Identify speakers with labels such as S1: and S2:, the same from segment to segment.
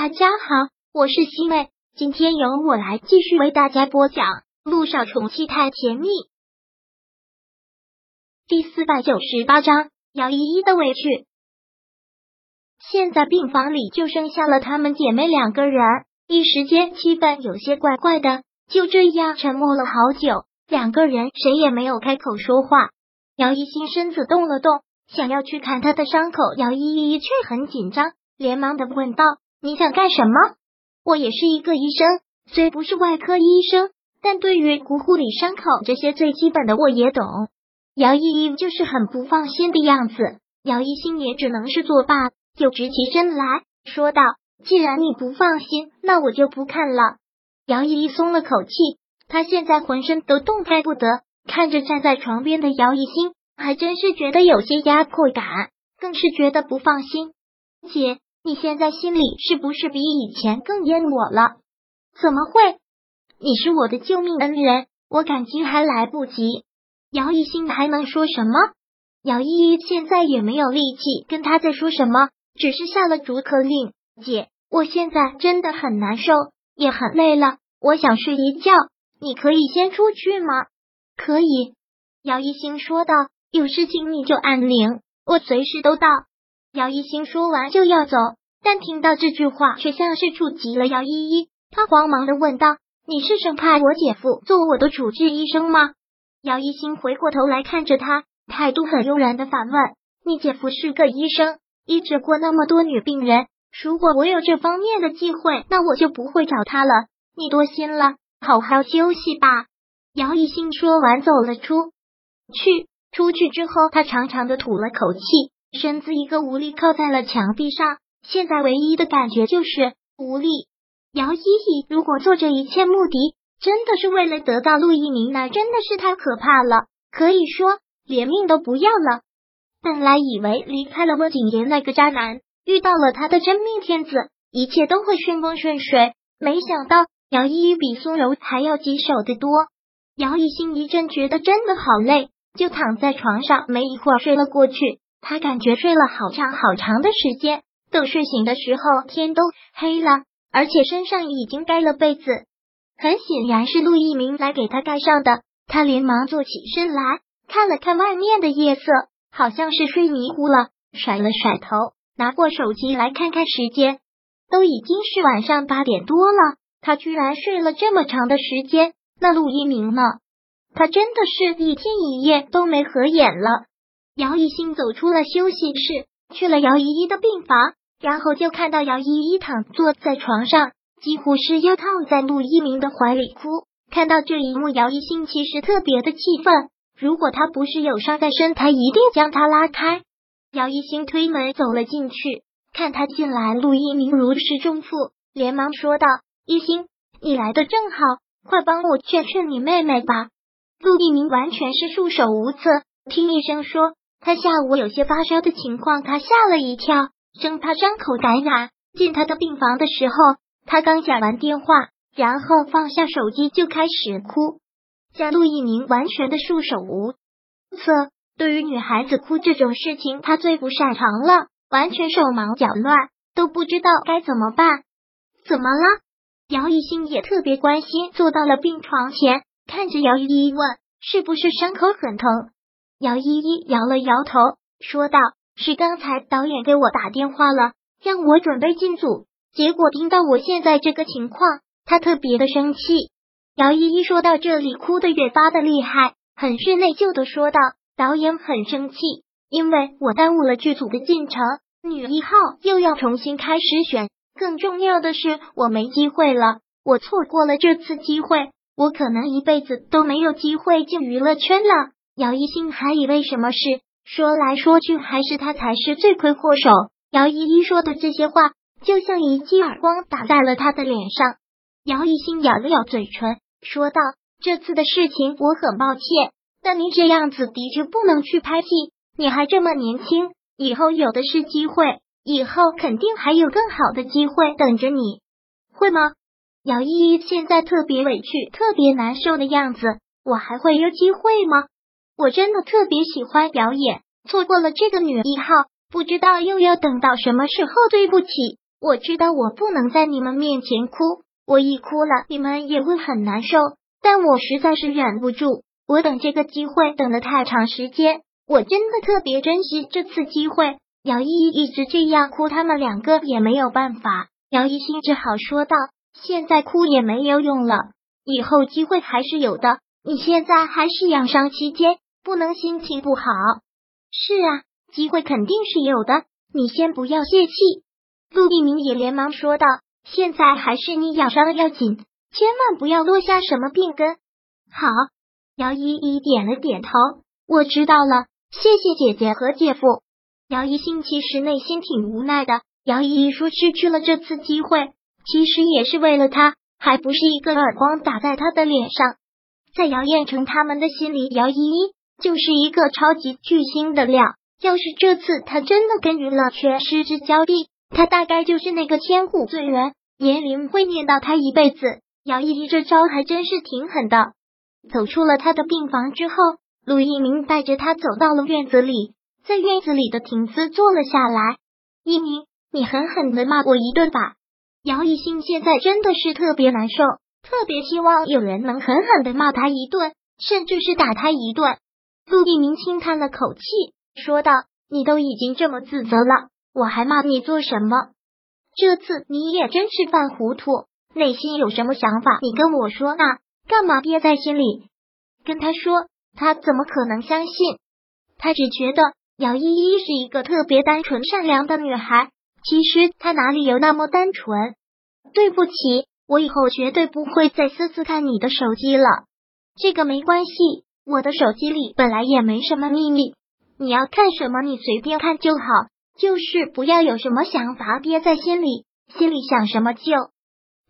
S1: 大家好，我是西妹，今天由我来继续为大家播讲《路上宠妻太甜蜜》第四百九十八章姚依依的委屈。现在病房里就剩下了她们姐妹两个人，一时间气氛有些怪怪的，就这样沉默了好久，两个人谁也没有开口说话。姚一心身子动了动，想要去看他的伤口，姚依依却很紧张，连忙的问道。你想干什么？我也是一个医生，虽不是外科医生，但对于骨护理、伤口这些最基本的我也懂。姚依依就是很不放心的样子，姚一心也只能是作罢，又直起身来说道：“既然你不放心，那我就不看了。”姚依依松了口气，她现在浑身都动弹不得，看着站在床边的姚一心，还真是觉得有些压迫感，更是觉得不放心。姐。你现在心里是不是比以前更厌我了？怎么会？你是我的救命恩人，我感激还来不及。姚一新还能说什么？姚依依现在也没有力气跟他再说什么，只是下了逐客令。姐，我现在真的很难受，也很累了，我想睡一觉。你可以先出去吗？可以。姚一新说道。有事情你就按铃，我随时都到。姚一新说完就要走。但听到这句话，却像是触及了姚依依，他慌忙的问道：“你是生怕我姐夫做我的主治医生吗？”姚一新回过头来看着他，态度很悠然的反问：“你姐夫是个医生，医治过那么多女病人，如果我有这方面的机会，那我就不会找他了。你多心了，好好休息吧。”姚一新说完，走了出去。出去之后，他长长的吐了口气，身子一个无力靠在了墙壁上。现在唯一的感觉就是无力。姚依依如果做这一切目的真的是为了得到陆一鸣，那真的是太可怕了，可以说连命都不要了。本来以为离开了温景言那个渣男，遇到了他的真命天子，一切都会顺风顺水，没想到姚依依比苏柔还要棘手的多。姚一心一阵觉得真的好累，就躺在床上，没一会儿睡了过去。他感觉睡了好长好长的时间。等睡醒的时候，天都黑了，而且身上已经盖了被子。很显然是陆一鸣来给他盖上的。他连忙坐起身来，看了看外面的夜色，好像是睡迷糊了，甩了甩头，拿过手机来看看时间，都已经是晚上八点多了。他居然睡了这么长的时间，那陆一鸣呢？他真的是一天一夜都没合眼了。姚一兴走出了休息室，去了姚依依的病房。然后就看到姚依依躺坐在床上，几乎是要躺在陆一鸣的怀里哭。看到这一幕，姚一心其实特别的气愤。如果他不是有伤在身，他一定将他拉开。姚一心推门走了进去，看他进来，陆一鸣如释重负，连忙说道：“一心，你来的正好，快帮我劝劝你妹妹吧。”陆一鸣完全是束手无策，听医生说他下午有些发烧的情况，他吓了一跳。生怕伤口感染，进他的病房的时候，他刚讲完电话，然后放下手机就开始哭，将陆一鸣完全的束手无策。对于女孩子哭这种事情，他最不擅长了，完全手忙脚乱，都不知道该怎么办。怎么了？姚一新也特别关心，坐到了病床前，看着姚依依问：“是不是伤口很疼？”姚依依摇了摇头，说道。是刚才导演给我打电话了，让我准备进组，结果听到我现在这个情况，他特别的生气。姚依依说到这里，哭的越发的厉害，很是内疚的说道：“导演很生气，因为我耽误了剧组的进程，女一号又要重新开始选，更重要的是我没机会了，我错过了这次机会，我可能一辈子都没有机会进娱乐圈了。”姚一新还以为什么事。说来说去，还是他才是罪魁祸首。姚依依说的这些话，就像一记耳光打在了他的脸上。姚一新咬了咬嘴唇，说道：“这次的事情我很抱歉，但你这样子的确不能去拍戏。你还这么年轻，以后有的是机会，以后肯定还有更好的机会等着你，会吗？”姚依依现在特别委屈、特别难受的样子，我还会有机会吗？我真的特别喜欢表演，错过了这个女一号，不知道又要等到什么时候。对不起，我知道我不能在你们面前哭，我一哭了，你们也会很难受。但我实在是忍不住，我等这个机会等了太长时间，我真的特别珍惜这次机会。姚依依一直这样哭，他们两个也没有办法。姚一心只好说道：“现在哭也没有用了，以后机会还是有的。你现在还是养伤期间，不能心情不好。”是啊，机会肯定是有的，你先不要泄气。陆一鸣也连忙说道：“现在还是你养伤要紧，千万不要落下什么病根。”好，姚依依点了点头，我知道了，谢谢姐姐和姐夫。姚一兴其实内心挺无奈的，姚依依说失去了这次机会，其实也是为了他，还不是一个耳光打在他的脸上。在姚彦成他们的心里，姚依依就是一个超级巨星的料。要是这次他真的跟娱乐圈失之交臂，他大概就是那个千古罪人，年龄会念叨他一辈子。姚依依这招还真是挺狠的。走出了他的病房之后，陆一鸣带着他走到了院子里，在院子里的亭子坐了下来。一鸣，你狠狠的骂我一顿吧。姚一兴现在真的是特别难受，特别希望有人能狠狠的骂他一顿，甚至是打他一顿。陆一鸣轻叹了口气，说道：“你都已经这么自责了，我还骂你做什么？这次你也真是犯糊涂，内心有什么想法，你跟我说啊，干嘛憋在心里？跟他说，他怎么可能相信？他只觉得姚依依是一个特别单纯善良的女孩，其实她哪里有那么单纯？对不起，我以后绝对不会再私自看你的手机了。这个没关系。”我的手机里本来也没什么秘密，你要看什么你随便看就好，就是不要有什么想法憋在心里，心里想什么就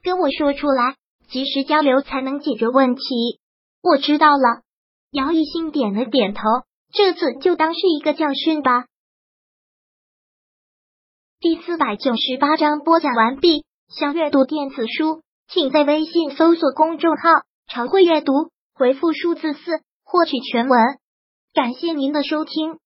S1: 跟我说出来，及时交流才能解决问题。我知道了，姚一兴点了点头，这次就当是一个教训吧。第四百九十八章播讲完毕。想阅读电子书，请在微信搜索公众号“常会阅读”，回复数字四。获取全文，感谢您的收听。